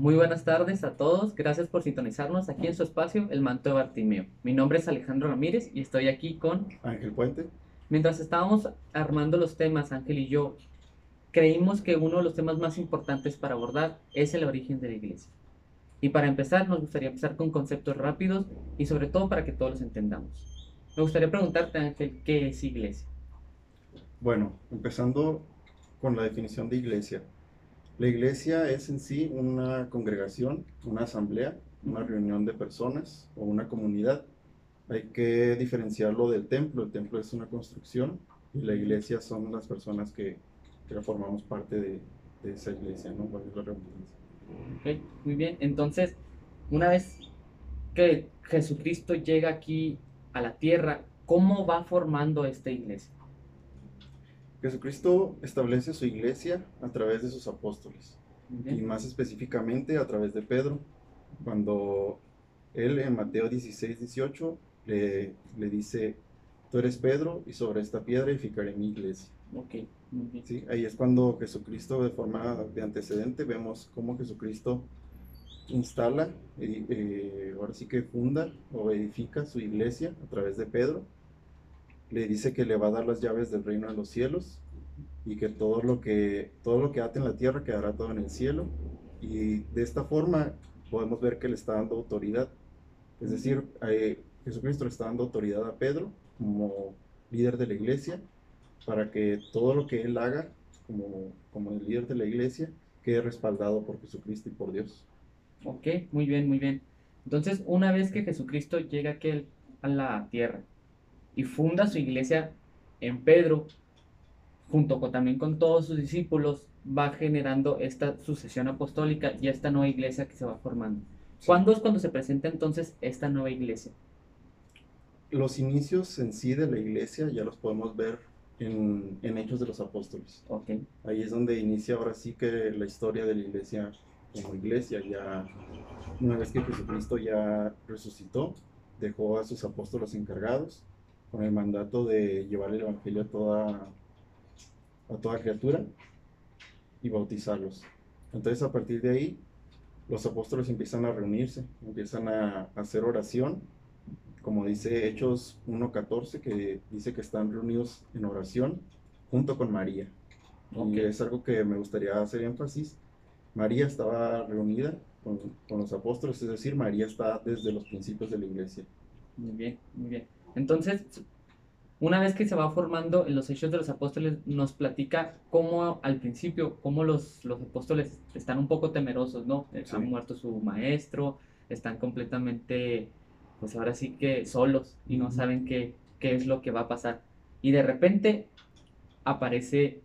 Muy buenas tardes a todos, gracias por sintonizarnos aquí en su espacio, El Manto de Bartimeo. Mi nombre es Alejandro Ramírez y estoy aquí con Ángel Puente. Mientras estábamos armando los temas, Ángel y yo, creímos que uno de los temas más importantes para abordar es el origen de la iglesia. Y para empezar, nos gustaría empezar con conceptos rápidos y sobre todo para que todos los entendamos. Me gustaría preguntarte, Ángel, ¿qué es iglesia? Bueno, empezando con la definición de iglesia. La iglesia es en sí una congregación, una asamblea, una reunión de personas o una comunidad. Hay que diferenciarlo del templo. El templo es una construcción y la iglesia son las personas que, que formamos parte de, de esa iglesia, ¿no? Ok, muy bien. Entonces, una vez que Jesucristo llega aquí a la tierra, ¿cómo va formando esta iglesia? Jesucristo establece su iglesia a través de sus apóstoles y más específicamente a través de Pedro, cuando él en Mateo 16, 18 le, le dice, tú eres Pedro y sobre esta piedra edificaré mi iglesia. Ok, ¿Sí? Ahí es cuando Jesucristo de forma de antecedente vemos cómo Jesucristo instala, eh, ahora sí que funda o edifica su iglesia a través de Pedro le dice que le va a dar las llaves del reino de los cielos y que todo lo que todo lo que ate en la tierra quedará todo en el cielo y de esta forma podemos ver que le está dando autoridad es decir eh, Jesucristo le está dando autoridad a Pedro como líder de la iglesia para que todo lo que él haga como, como el líder de la iglesia quede respaldado por Jesucristo y por Dios. Ok, muy bien, muy bien. Entonces, una vez que Jesucristo llega aquel a la tierra, y funda su iglesia en Pedro, junto con, también con todos sus discípulos, va generando esta sucesión apostólica y esta nueva iglesia que se va formando. ¿Cuándo es cuando se presenta entonces esta nueva iglesia? Los inicios en sí de la iglesia ya los podemos ver en, en Hechos de los Apóstoles. Okay. Ahí es donde inicia ahora sí que la historia de la iglesia como iglesia. Ya una vez que Jesucristo ya resucitó, dejó a sus apóstoles encargados con el mandato de llevar el Evangelio a toda, a toda criatura y bautizarlos. Entonces a partir de ahí los apóstoles empiezan a reunirse, empiezan a, hacer oración, como dice Hechos 1.14, que dice que están reunidos en oración junto con María. Y es algo que me gustaría hacer énfasis. María estaba reunida con, con los apóstoles, es decir, María está desde los principios de la iglesia. Muy bien, muy bien. Entonces, una vez que se va formando en los Hechos de los Apóstoles, nos platica cómo al principio, cómo los, los apóstoles están un poco temerosos, ¿no? Han muerto su maestro, están completamente, pues ahora sí que solos y no saben qué, qué es lo que va a pasar. Y de repente aparece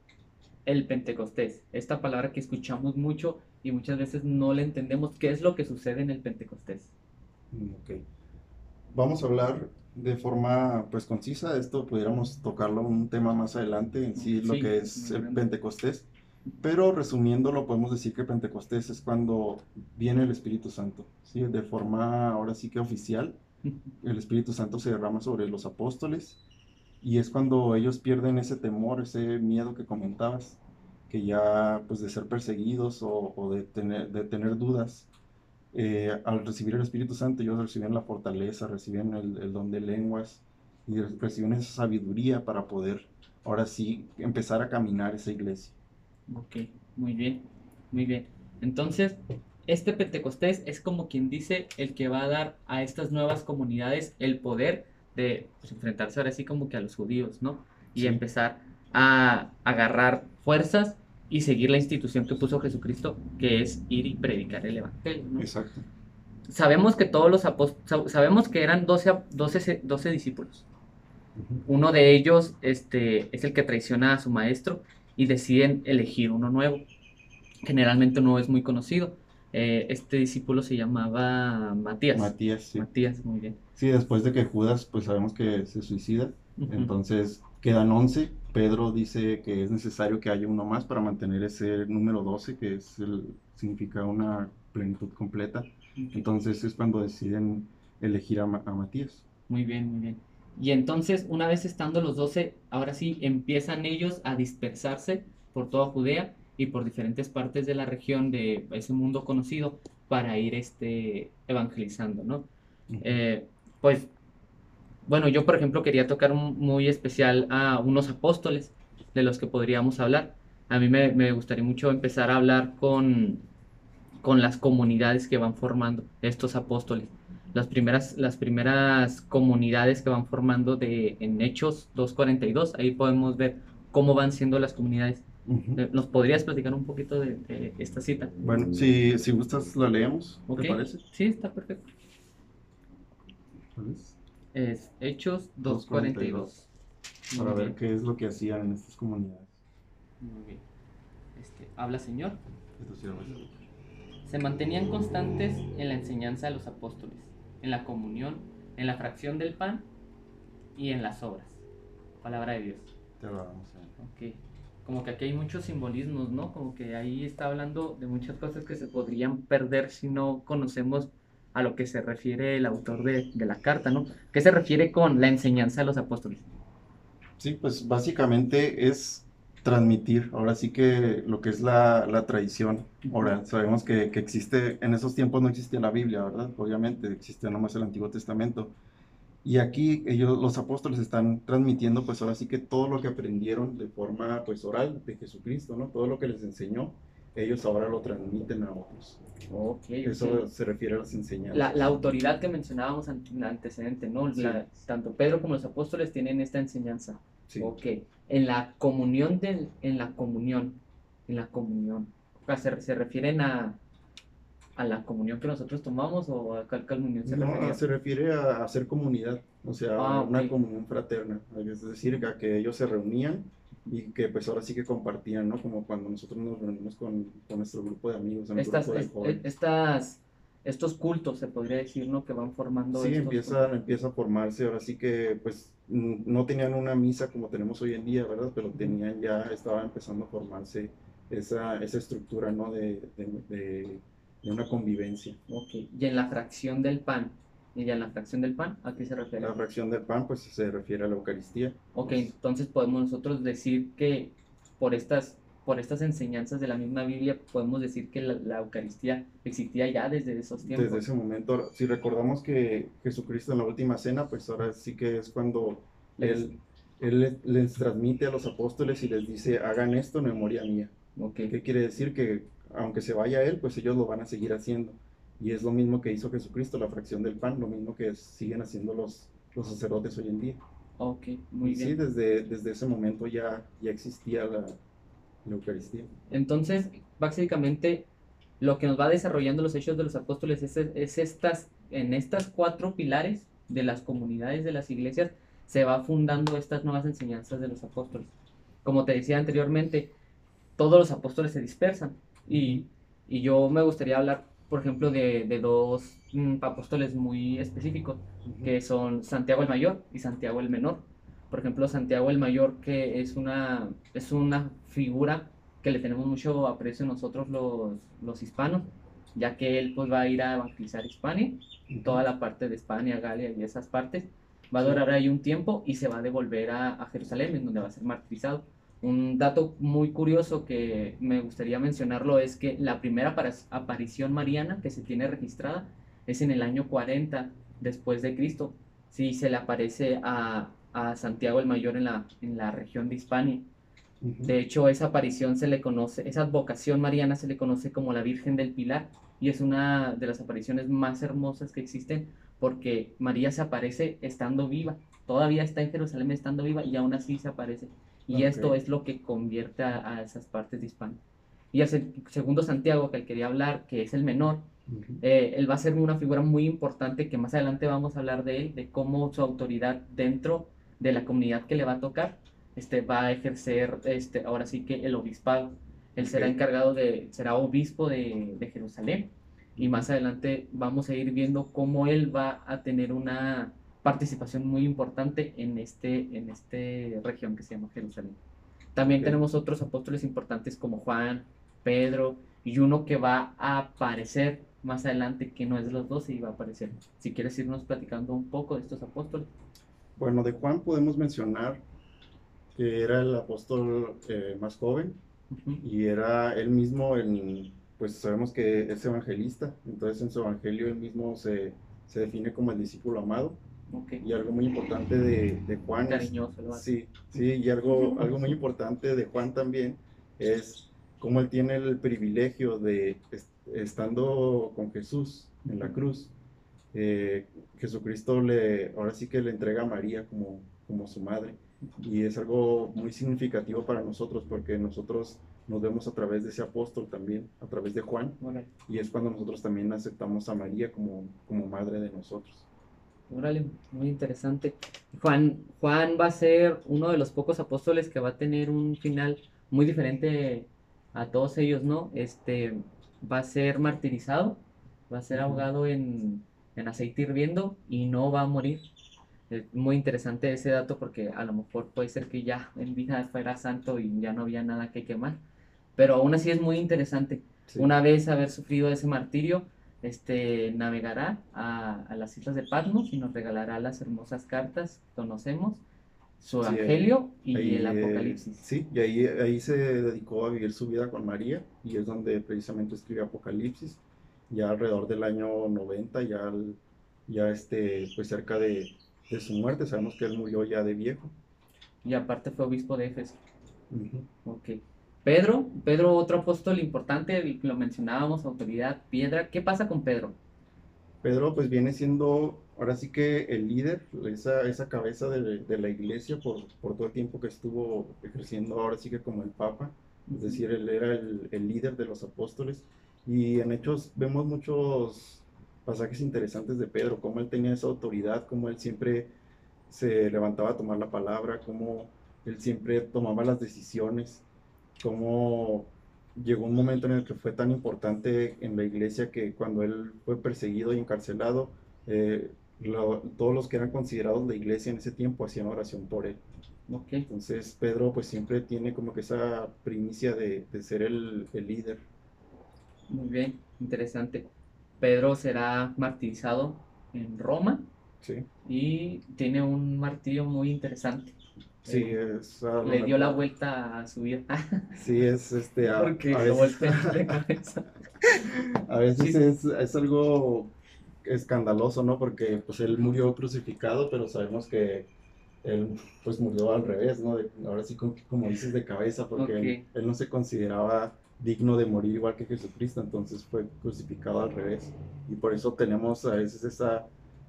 el Pentecostés, esta palabra que escuchamos mucho y muchas veces no le entendemos qué es lo que sucede en el Pentecostés. Mm, ok. Vamos a hablar de forma pues concisa, esto pudiéramos tocarlo un tema más adelante en sí, lo que es el Pentecostés, pero resumiéndolo podemos decir que Pentecostés es cuando viene el Espíritu Santo, ¿sí? de forma ahora sí que oficial, el Espíritu Santo se derrama sobre los apóstoles y es cuando ellos pierden ese temor, ese miedo que comentabas, que ya pues de ser perseguidos o, o de, tener, de tener dudas, eh, al recibir el Espíritu Santo, ellos reciben la fortaleza, reciben el, don de lenguas y reciben esa sabiduría para poder ahora sí empezar a caminar esa iglesia. Ok, muy bien, muy bien. Entonces, este Pentecostés es como quien dice el que va a dar a estas nuevas comunidades el poder de pues, enfrentarse ahora sí como que a los judíos, ¿no? Y empezar a agarrar fuerzas y seguir la institución que puso Jesucristo, que es ir y predicar el Evangelio. Exacto. Sabemos que todos los apóstoles, sabemos que eran 12, 12, 12 discípulos. Uno de ellos este, es el que traiciona a su maestro y deciden elegir uno nuevo. Generalmente no es muy conocido. Eh, este discípulo se llamaba Matías. Matías, sí. Matías, muy bien. Sí, después de que Judas, pues sabemos que se suicida. Entonces quedan 11 Pedro dice que es necesario que haya uno más para mantener ese número 12, que es el, significa una plenitud completa. Entonces es cuando deciden elegir a, Matías. Muy bien, muy bien. Y entonces, una vez estando los 12, ahora sí empiezan ellos a dispersarse por toda Judea y por diferentes partes de la región de ese mundo conocido para ir este, evangelizando, ¿no? Eh, pues, bueno, yo por ejemplo quería tocar muy especial a unos apóstoles de los que podríamos hablar. A mí me, me gustaría mucho empezar a hablar con, con las comunidades que van formando estos apóstoles. Las primeras, las primeras comunidades que van formando de, en Hechos 2.42, ahí podemos ver cómo van siendo las comunidades. Eh, ¿Nos podrías platicar un poquito de, esta cita? Bueno, si, si gustas la leemos, ¿te parece? Sí, está perfecto. Es? Hechos 2.42. Para ver qué es lo que hacían en estas comunidades. Muy bien. Este, Habla Señor. Se mantenían constantes en la enseñanza de los apóstoles, en la comunión, en la fracción del pan y en las obras. Palabra de Dios. Te lo vamos Ok como que aquí hay muchos simbolismos, ¿no? Como que ahí está hablando de muchas cosas que se podrían perder si no conocemos a lo que se refiere el autor de, la carta, ¿no? ¿Qué se refiere con la enseñanza de los apóstoles? Sí, pues básicamente es transmitir, ahora sí que lo que es la, tradición oral. Sabemos que, que, existe, en esos tiempos no existía la Biblia, ¿verdad? Obviamente existía nomás el Antiguo Testamento. Y aquí ellos, los apóstoles están transmitiendo, pues ahora sí que todo lo que aprendieron de forma, pues oral de Jesucristo, ¿no? Todo lo que les enseñó, ellos ahora lo transmiten a otros. Okay, Eso se refiere a las enseñanzas. La, la autoridad que mencionábamos en antecedente, ¿no? tanto Pedro como los apóstoles tienen esta enseñanza. Sí. Ok. En la comunión, del, en la comunión, en la comunión. O sea, se refieren a, a la comunión que nosotros tomamos o a cuál comunión se no, se refiere a hacer comunidad, o sea, ah, una comunión fraterna, es decir, a que ellos se reunían y que pues ahora sí que compartían, ¿no? Como cuando nosotros nos reunimos con, con nuestro grupo de amigos. Estas, estas, estos cultos, se podría decir, ¿no? Que van formando. Sí, empieza, empieza a formarse, ahora sí que pues no tenían una misa como tenemos hoy en día, ¿verdad? Pero tenían ya, estaba empezando a formarse esa, esa estructura, ¿no? de, de de una convivencia. Ok, y en la fracción del pan, ¿y en la fracción del pan a qué se refiere? La fracción del pan pues se refiere a la Eucaristía. Ok, entonces podemos nosotros decir que por estas, por estas enseñanzas de la misma Biblia podemos decir que la, Eucaristía existía ya desde esos tiempos. Desde ese momento, si recordamos que Jesucristo en la última cena, pues ahora sí que es cuando él, él les transmite a los apóstoles y les dice, hagan esto en memoria mía. Okay. ¿Qué quiere decir? Que aunque se vaya él, pues ellos lo van a seguir haciendo. Y es lo mismo que hizo Jesucristo, la fracción del pan, lo mismo que siguen haciendo los, los sacerdotes hoy en día. Ok, muy bien. Sí, desde, desde ese momento ya, ya existía la, Eucaristía. Entonces, básicamente, lo que nos va desarrollando los hechos de los apóstoles es, es estas, en estas cuatro pilares de las comunidades de las iglesias, se va fundando estas nuevas enseñanzas de los apóstoles. Como te decía anteriormente, todos los apóstoles se dispersan, y, y yo me gustaría hablar, por ejemplo, de, de dos mm, apóstoles muy específicos, que son Santiago el Mayor y Santiago el Menor. Por ejemplo, Santiago el Mayor, que es una, es una figura que le tenemos mucho aprecio nosotros los, los hispanos, ya que él pues va a ir a evangelizar Hispania, toda la parte de España, Galia y esas partes. Va a durar ahí un tiempo y se va a devolver a, a Jerusalén, en donde va a ser martirizado. Un dato muy curioso que me gustaría mencionarlo es que la primera aparición mariana que se tiene registrada es en el año 40 después de Cristo. Sí, se le aparece a, Santiago el Mayor en la, en la región de Hispania. De hecho, esa aparición se le conoce, esa advocación mariana se le conoce como la Virgen del Pilar y es una de las apariciones más hermosas que existen porque María se aparece estando viva, todavía está en Jerusalén estando viva y aún así se aparece. Y esto es lo que convierte a, esas partes de Hispania. Y el segundo Santiago, que él quería hablar, que es el menor, eh, él va a ser una figura muy importante que más adelante vamos a hablar de él, de cómo su autoridad dentro de la comunidad que le va a tocar este, va a ejercer este, ahora sí que el obispado. Él será encargado de, será obispo de, de Jerusalén. Y más adelante vamos a ir viendo cómo él va a tener una participación muy importante en este en este región que se llama Jerusalén. También tenemos otros apóstoles importantes como Juan, Pedro y uno que va a aparecer más adelante que no es de los dos y va a aparecer. Si quieres irnos platicando un poco de estos apóstoles. Bueno, de Juan podemos mencionar que era el apóstol eh, más joven, y era él mismo, el, pues sabemos que es evangelista, entonces en su evangelio él mismo se, se define como el discípulo amado. Y algo muy importante de, de Juan. Cariñoso, sí, sí, y algo, algo muy importante de Juan también es cómo él tiene el privilegio de, estando con Jesús en la cruz, eh, Jesucristo le, ahora sí que le entrega a María como, como su madre. Y es algo muy significativo para nosotros porque nosotros nos vemos a través de ese apóstol también, a través de Juan. Y es cuando nosotros también aceptamos a María como, como madre de nosotros. Órale, muy interesante. Juan, Juan va a ser uno de los pocos apóstoles que va a tener un final muy diferente a todos ellos, ¿no? Este va a ser martirizado, va a ser ahogado en, en aceite hirviendo y no va a morir. Es muy interesante ese dato porque a lo mejor puede ser que ya en vida fuera santo y ya no había nada que quemar. Pero aún así es muy interesante. Una vez haber sufrido ese martirio, este, navegará a, las islas de Patmos y nos regalará las hermosas cartas que conocemos, su evangelio y el Apocalipsis. sí, y ahí, ahí se dedicó a vivir su vida con María y es donde precisamente escribe Apocalipsis, ya alrededor del año 90, ya, ya este, pues cerca de, de su muerte, sabemos que él murió ya de viejo. Y aparte fue obispo de Éfeso. Ok. Pedro, Pedro, otro apóstol importante, lo mencionábamos, autoridad, piedra. ¿Qué pasa con Pedro? Pedro pues viene siendo ahora sí que el líder, esa, esa cabeza de, la iglesia por, por, todo el tiempo que estuvo ejerciendo ahora sí que como el Papa, es decir, él era el, el líder de los apóstoles. Y en Hechos vemos muchos pasajes interesantes de Pedro, cómo él tenía esa autoridad, cómo él siempre se levantaba a tomar la palabra, cómo él siempre tomaba las decisiones cómo llegó un momento en el que fue tan importante en la iglesia que cuando él fue perseguido y encarcelado, eh, todos los que eran considerados la iglesia en ese tiempo hacían oración por él. Okay. Entonces Pedro pues siempre tiene como que esa primicia de, ser el, el, líder. Muy bien, interesante. Pedro será martirizado en Roma sí. y tiene un martirio muy interesante. Sí, eh, es. Le dio la vuelta a su vida. sí, es este. A, Porque a veces, a veces es, es, algo escandaloso, ¿no? Porque pues él murió crucificado, pero sabemos que él pues murió al revés, ¿no? ahora sí, como, como, dices, de cabeza, porque él, no se consideraba digno de morir igual que Jesucristo, entonces fue crucificado al revés. Y por eso tenemos a veces esa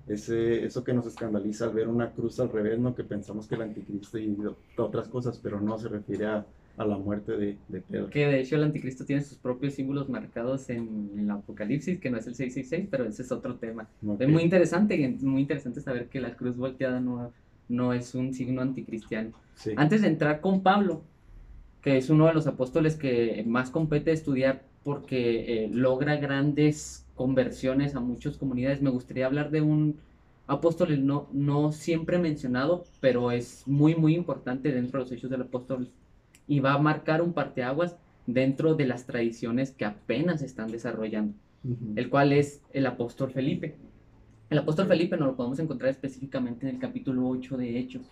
ese, eso que nos escandaliza al ver una cruz al revés, ¿no? que pensamos que el anticristo y otras cosas, pero no se refiere a, a la muerte de, de, Pedro. Que de hecho el anticristo tiene sus propios símbolos marcados en, el Apocalipsis, que no es el 666, pero ese es otro tema. Es muy interesante, muy interesante saber que la cruz volteada no, no es un signo anticristiano. Antes de entrar con Pablo, que es uno de los apóstoles que más compete estudiar porque eh, logra grandes conversiones a muchas comunidades. Me gustaría hablar de un apóstol no, no siempre mencionado, pero es muy, muy importante dentro de los hechos del apóstol y va a marcar un parteaguas dentro de las tradiciones que apenas están desarrollando, el cual es el apóstol Felipe. El apóstol Felipe nos lo podemos encontrar específicamente en el capítulo 8 de Hechos.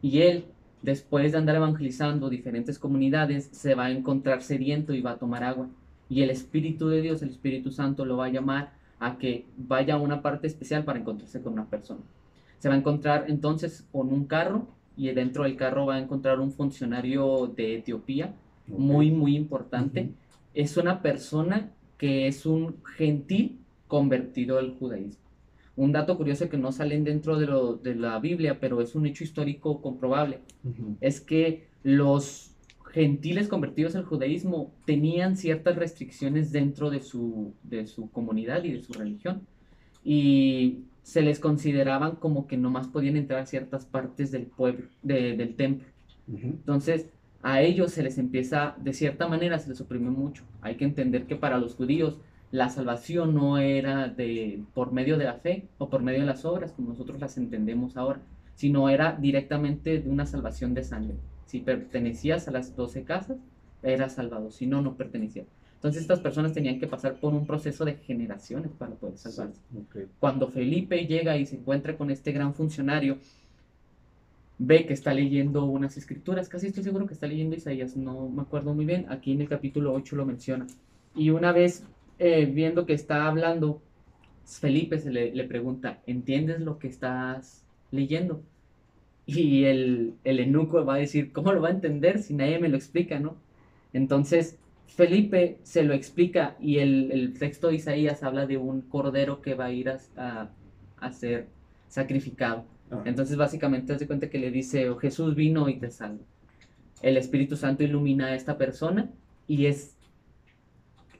Y él, después de andar evangelizando diferentes comunidades, se va a encontrar sediento y va a tomar agua y el Espíritu de Dios, el Espíritu Santo, lo va a llamar a que vaya a una parte especial para encontrarse con una persona. Se va a encontrar entonces con un carro y dentro del carro va a encontrar un funcionario de Etiopía, muy, muy importante. Es una persona que es un gentil convertido al judaísmo. Un dato curioso que no salen dentro de, lo, de la Biblia, pero es un hecho histórico comprobable, es que los gentiles convertidos al judaísmo tenían ciertas restricciones dentro de su, de su comunidad y de su religión. Y se les consideraban como que nomás podían entrar a ciertas partes del pueblo, del templo. Entonces, a ellos se les empieza, de cierta manera, se les oprime mucho. Hay que entender que para los judíos la salvación no era de, por medio de la fe o por medio de las obras, como nosotros las entendemos ahora, sino era directamente de una salvación de sangre. Si pertenecías a las 12 casas, eras salvado, si no, no pertenecías. Entonces estas personas tenían que pasar por un proceso de generaciones para poder salvarse. Cuando Felipe llega y se encuentra con este gran funcionario, ve que está leyendo unas escrituras, casi estoy seguro que está leyendo Isaías, no me acuerdo muy bien, aquí en el capítulo 8 lo menciona. Y una vez eh, viendo que está hablando, Felipe se le, le, pregunta, ¿entiendes lo que estás leyendo? Y el, el eunuco va a decir, ¿cómo lo va a entender si nadie me lo explica, no? Entonces, Felipe se lo explica y el, el texto de Isaías habla de un cordero que va a ir a, a, ser sacrificado. Ah. Entonces, básicamente, hace cuenta que le dice, oh, Jesús vino y te salva. El Espíritu Santo ilumina a esta persona y es,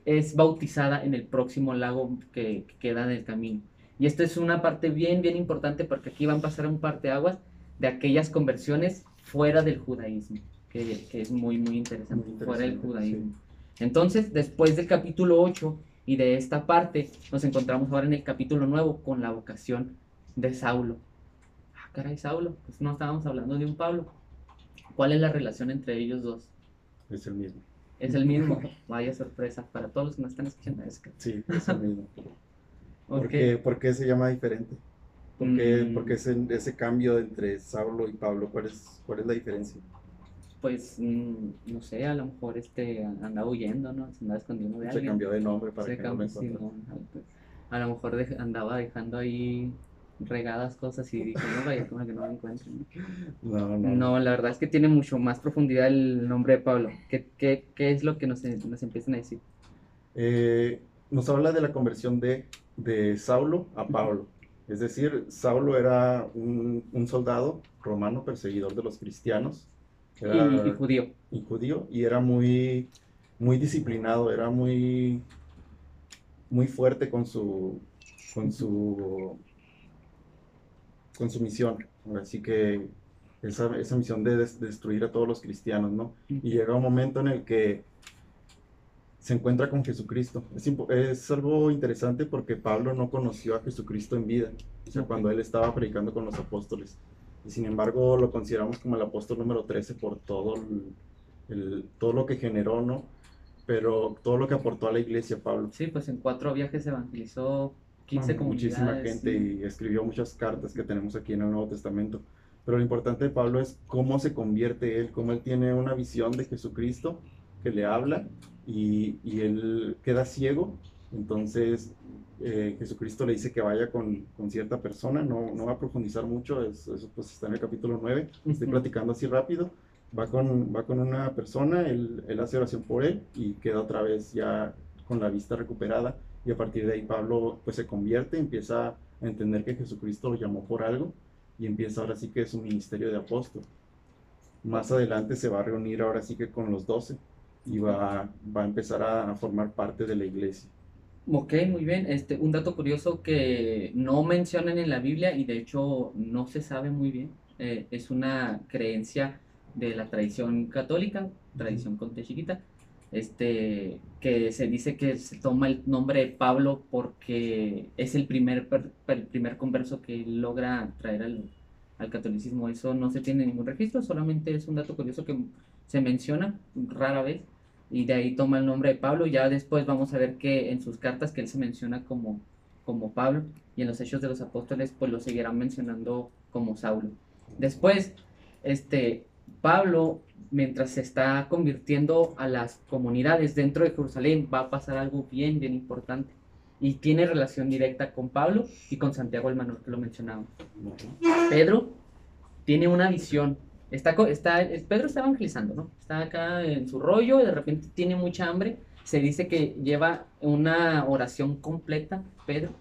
es bautizada en el próximo lago que, queda en el camino. Y esta es una parte bien, bien importante porque aquí van a pasar un parte de aguas de aquellas conversiones fuera del judaísmo, que, es muy, muy interesante, fuera del judaísmo. Entonces, después del capítulo 8 y de esta parte, nos encontramos ahora en el capítulo nuevo con la vocación de Saulo. Ah, caray, Saulo, pues no estábamos hablando de un Pablo. ¿Cuál es la relación entre ellos dos? Es el mismo. Es el mismo. Vaya sorpresa para todos los que nos están escuchando. Sí, es el mismo. ¿Por, qué, se llama diferente? ¿Por qué, mm. ese, ese, cambio entre Saulo y Pablo? ¿Cuál es, cuál es la diferencia? Pues, mm, no sé, a lo mejor este andaba huyendo, ¿no? Se andaba escondiendo de alguien. Se cambió de nombre para que no me sí, A lo mejor andaba dejando ahí regadas cosas y dijo, no vaya, como que no me encuentren. No, no. No, la verdad es que tiene mucho más profundidad el nombre de Pablo. ¿Qué, qué, qué es lo que nos, nos empiezan a decir? Eh, nos habla de la conversión de, de Saulo a Pablo. Es decir, Saulo era un, un, soldado romano perseguidor de los cristianos. y, judío. Y judío, y era muy, muy disciplinado, era muy, muy fuerte con su, con su con su misión. Así que esa, esa misión de, destruir a todos los cristianos, ¿no? Y llega un momento en el que se encuentra con Jesucristo. Es, es, algo interesante porque Pablo no conoció a Jesucristo en vida, o sea, cuando él estaba predicando con los apóstoles. Y sin embargo lo consideramos como el apóstol número 13 por todo, el, todo lo que generó, ¿no? Pero todo lo que aportó a la iglesia, Pablo. Sí, pues en cuatro viajes evangelizó 15 Muchísima gente y escribió muchas cartas que tenemos aquí en el Nuevo Testamento. Pero lo importante de Pablo es cómo se convierte él, cómo él tiene una visión de Jesucristo que le habla y, y él queda ciego. Entonces eh, Jesucristo le dice que vaya con, con cierta persona, no, no, va a profundizar mucho, eso, pues está en el capítulo 9, estoy platicando así rápido. Va con, va con una persona, él, él hace oración por él y queda otra vez ya con la vista recuperada y a partir de ahí Pablo pues se convierte, empieza a entender que Jesucristo lo llamó por algo y empieza ahora sí que es un ministerio de apóstol. Más adelante se va a reunir ahora sí que con los doce y va, va a empezar a, formar parte de la iglesia. Ok, muy bien. Este, un dato curioso que no mencionan en la Biblia y de hecho no se sabe muy bien. Eh, es una creencia de la tradición católica, tradición conte chiquita, este, que se dice que se toma el nombre de Pablo porque es el primer, el primer converso que logra traer al, al, catolicismo. Eso no se tiene ningún registro, solamente es un dato curioso que se menciona rara vez y de ahí toma el nombre de Pablo. Ya después vamos a ver que en sus cartas que él se menciona como, como Pablo y en los Hechos de los Apóstoles pues lo seguirán mencionando como Saulo. Después, este, Pablo mientras se está convirtiendo a las comunidades dentro de Jerusalén, va a pasar algo bien, bien importante. Y tiene relación directa con Pablo y con Santiago el Menor, que lo mencionaba. Pedro tiene una visión. Está, está, Pedro está evangelizando, ¿no? Está acá en su rollo y de repente tiene mucha hambre. Se dice que lleva una oración completa, Pedro.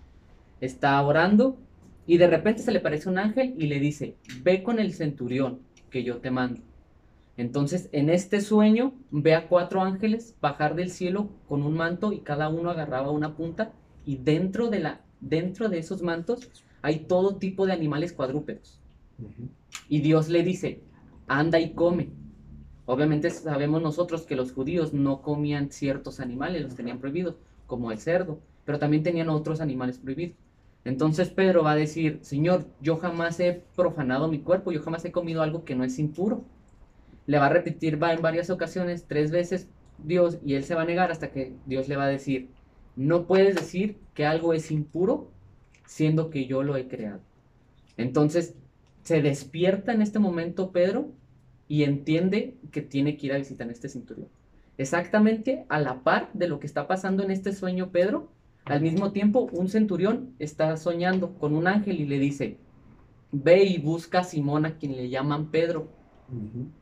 Está orando y de repente se le parece un ángel y le dice, ve con el centurión que yo te mando. Entonces, en este sueño, ve a cuatro ángeles bajar del cielo con un manto y cada uno agarraba una punta y dentro de, la, dentro de esos mantos hay todo tipo de animales cuadrúpedos. Y Dios le dice, anda y come. Obviamente sabemos nosotros que los judíos no comían ciertos animales, los tenían prohibidos, como el cerdo, pero también tenían otros animales prohibidos. Entonces Pedro va a decir, Señor, yo jamás he profanado mi cuerpo, yo jamás he comido algo que no es impuro le va a repetir va en varias ocasiones, tres veces Dios, y él se va a negar hasta que Dios le va a decir, no puedes decir que algo es impuro siendo que yo lo he creado. Entonces, se despierta en este momento Pedro y entiende que tiene que ir a visitar este centurión. Exactamente a la par de lo que está pasando en este sueño Pedro, al mismo tiempo un centurión está soñando con un ángel y le dice, ve y busca a Simón a quien le llaman Pedro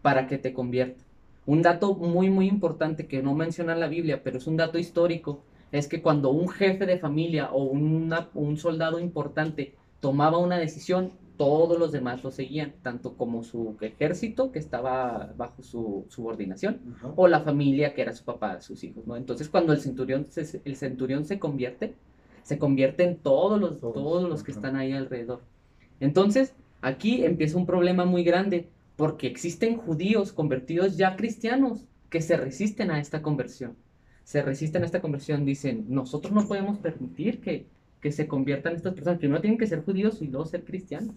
para que te convierta. Un dato muy muy importante que no menciona la Biblia, pero es un dato histórico, es que cuando un jefe de familia o un soldado importante tomaba una decisión, todos los demás lo seguían, tanto como su ejército que estaba bajo su subordinación, o la familia que era su papá, sus hijos, ¿no? Entonces cuando el centurión se, el centurión se convierte, se convierte en todos los, todos, los que están ahí alrededor. Entonces, aquí empieza un problema muy grande, porque existen judíos convertidos ya cristianos que se resisten a esta conversión. Se resisten a esta conversión, dicen, nosotros no podemos permitir que, que se conviertan estas personas. Primero tienen que ser judíos y luego ser cristianos.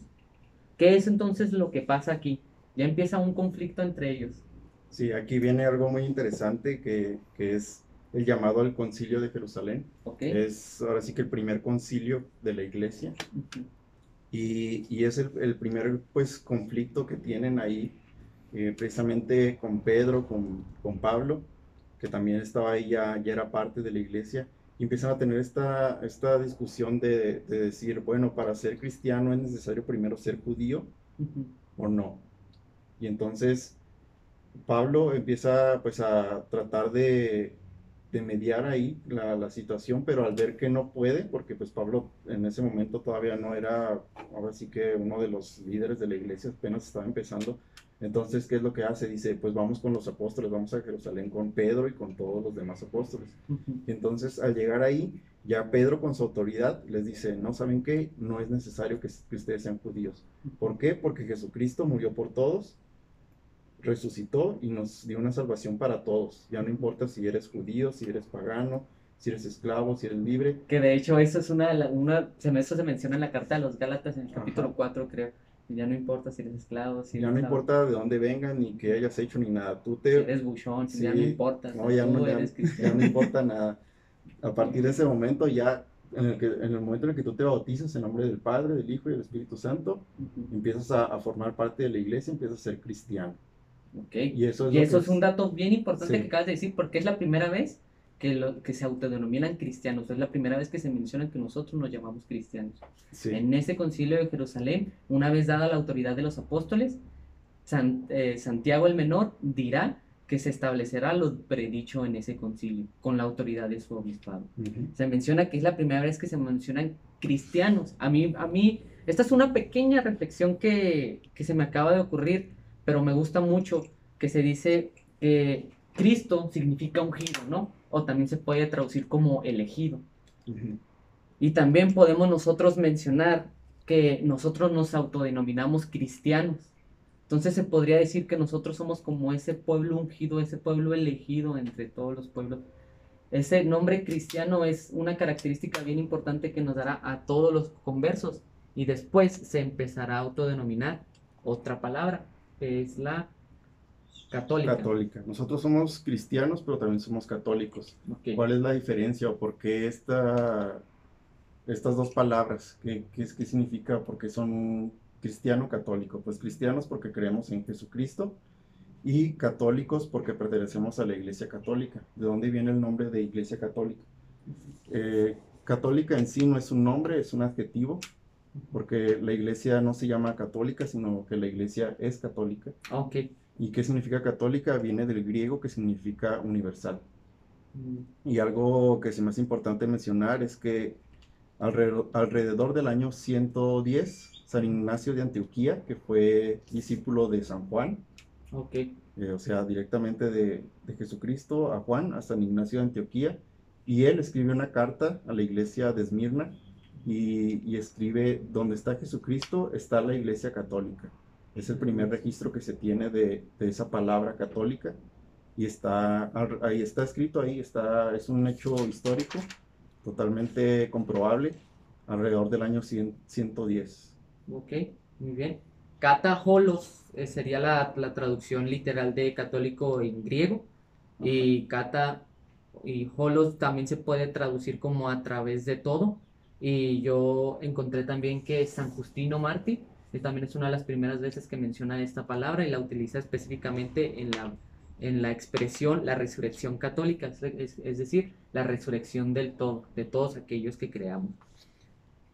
¿Qué es entonces lo que pasa aquí? Ya empieza un conflicto entre ellos. Sí, aquí viene algo muy interesante que, que es el llamado al concilio de Jerusalén. Es ahora sí que el primer concilio de la iglesia. y, y, es el, el, primer pues conflicto que tienen ahí eh, precisamente con Pedro, con, con, Pablo, que también estaba ahí, ya, ya era parte de la iglesia y empiezan a tener esta, esta discusión de, de, decir, bueno, para ser cristiano es necesario primero ser judío o no. Y entonces Pablo empieza pues a tratar de, de mediar ahí la, la, situación, pero al ver que no puede, porque pues Pablo en ese momento todavía no era, ahora sí que uno de los líderes de la iglesia, apenas estaba empezando, entonces, ¿qué es lo que hace? Dice, pues vamos con los apóstoles, vamos a Jerusalén con Pedro y con todos los demás apóstoles. Y entonces, al llegar ahí, ya Pedro con su autoridad les dice, no saben qué, no es necesario que, ustedes sean judíos. ¿Por qué? Porque Jesucristo murió por todos, resucitó y nos dio una salvación para todos. Ya no importa si eres judío, si eres pagano, si eres esclavo, si eres libre. Que de hecho eso es una, una eso se menciona en la carta de los Gálatas en el capítulo 4, creo ya no importa si eres esclavo, si Ya no importa de dónde vengan, ni qué hayas hecho, ni nada. Tú te... Si eres buchón, ya no importa. No, ya no, ya, no importa nada. A partir de ese momento, ya en el, que, en el momento en el que tú te bautizas en nombre del Padre, del Hijo y del Espíritu Santo, empiezas a, a, formar parte de la iglesia, empiezas a ser cristiano. Okay. Y eso es, y eso es un dato bien importante que acabas de decir, porque es la primera vez que, lo, que se autodenominan cristianos. Es la primera vez que se menciona que nosotros nos llamamos cristianos. En ese concilio de Jerusalén, una vez dada la autoridad de los apóstoles, eh, Santiago el Menor dirá que se establecerá lo predicho en ese concilio, con la autoridad de su obispado. Se menciona que es la primera vez que se mencionan cristianos. A mí, a mí esta es una pequeña reflexión que, que se me acaba de ocurrir, pero me gusta mucho, que se dice que Cristo significa ungido, ¿no? O también se puede traducir como elegido. Y también podemos nosotros mencionar que nosotros nos autodenominamos cristianos. Entonces se podría decir que nosotros somos como ese pueblo ungido, ese pueblo elegido entre todos los pueblos. Ese nombre cristiano es una característica bien importante que nos dará a todos los conversos y después se empezará a autodenominar otra palabra, que es la Católica. Católica. Nosotros somos cristianos, pero también somos católicos. ¿Cuál es la diferencia o por qué esta, estas dos palabras? ¿Qué, qué, qué significa? Porque son cristiano católico. Pues cristianos porque creemos en Jesucristo y católicos porque pertenecemos a la Iglesia Católica. ¿De dónde viene el nombre de Iglesia Católica? Eh, católica en sí no es un nombre, es un adjetivo, porque la iglesia no se llama católica, sino que la iglesia es católica. Ok. ¿Y qué significa católica? Viene del griego que significa universal. Mm. Y algo que es más importante mencionar es que alrededor, del año 110, San Ignacio de Antioquía, que fue discípulo de San Juan, okay. Eh, o sea, directamente de, Jesucristo a Juan, a San Ignacio de Antioquía, y él escribe una carta a la iglesia de Esmirna y, y escribe, donde está Jesucristo está la iglesia católica. Es el primer registro que se tiene de, esa palabra católica. Y está ahí está escrito ahí está es un hecho histórico totalmente comprobable alrededor del año 110 ok muy bien. Cataholos eh, sería la, traducción literal de católico en griego. Y cata y holos también se puede traducir como a través de todo. Y yo encontré también que San Justino También es una de las primeras veces que menciona esta palabra y la utiliza específicamente en la, en la expresión la resurrección católica, es, decir, la resurrección del todo, de todos aquellos que creamos.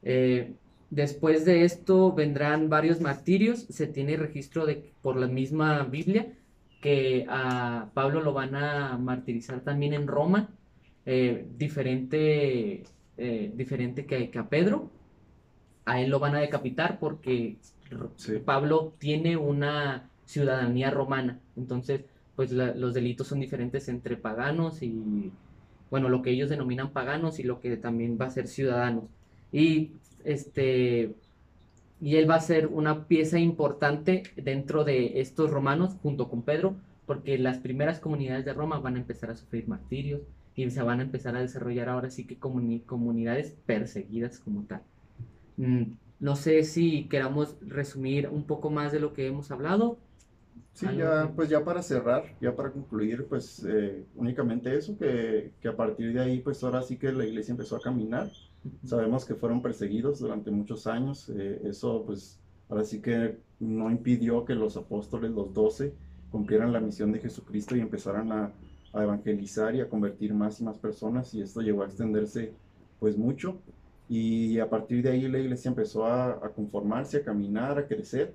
Eh, después de esto vendrán varios martirios, se tiene registro de, por la misma Biblia que a Pablo lo van a martirizar también en Roma, eh, diferente, eh, diferente que, a Pedro. A él lo van a decapitar porque Pablo tiene una ciudadanía romana. Entonces, pues los delitos son diferentes entre paganos y, bueno, lo que ellos denominan paganos y lo que también va a ser ciudadanos. Y este y él va a ser una pieza importante dentro de estos romanos junto con Pedro, porque las primeras comunidades de Roma van a empezar a sufrir martirios y se van a empezar a desarrollar ahora sí que comunidades perseguidas como tal. Mm, no sé si queramos resumir un poco más de lo que hemos hablado. Sí, ya, pues ya para cerrar, ya para concluir, pues eh, únicamente eso, que, que, a partir de ahí, pues ahora sí que la iglesia empezó a caminar Sabemos que fueron perseguidos durante muchos años. Eh, eso, pues, ahora sí que no impidió que los apóstoles, los doce, cumplieran la misión de Jesucristo y empezaran a, evangelizar y a convertir más y más personas. Y esto llegó a extenderse, pues, mucho. Y a partir de ahí la iglesia empezó a, a conformarse, a caminar, a crecer.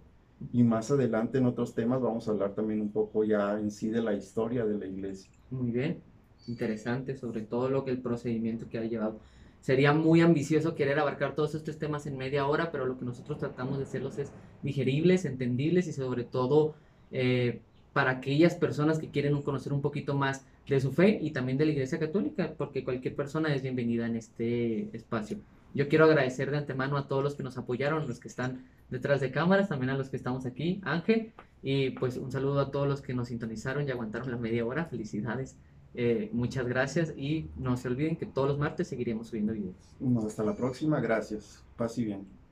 Y más adelante en otros temas vamos a hablar también un poco ya en sí de la historia de la iglesia. Muy bien, interesante sobre todo lo que el procedimiento que ha llevado sería muy ambicioso querer abarcar todos estos temas en media hora, pero lo que nosotros tratamos de hacerlos es digeribles, entendibles y sobre todo eh, para aquellas personas que quieren conocer un poquito más de su fe y también de la Iglesia Católica, porque cualquier persona es bienvenida en este espacio. Yo quiero agradecer de antemano a todos los que nos apoyaron, los que están detrás de cámaras, también a los que estamos aquí, Ángel, y pues un saludo a todos los que nos sintonizaron y aguantaron la media hora. Felicidades. Eh, muchas gracias y no se olviden que todos los martes seguiremos subiendo videos. Hasta la próxima, gracias. Paz y bien.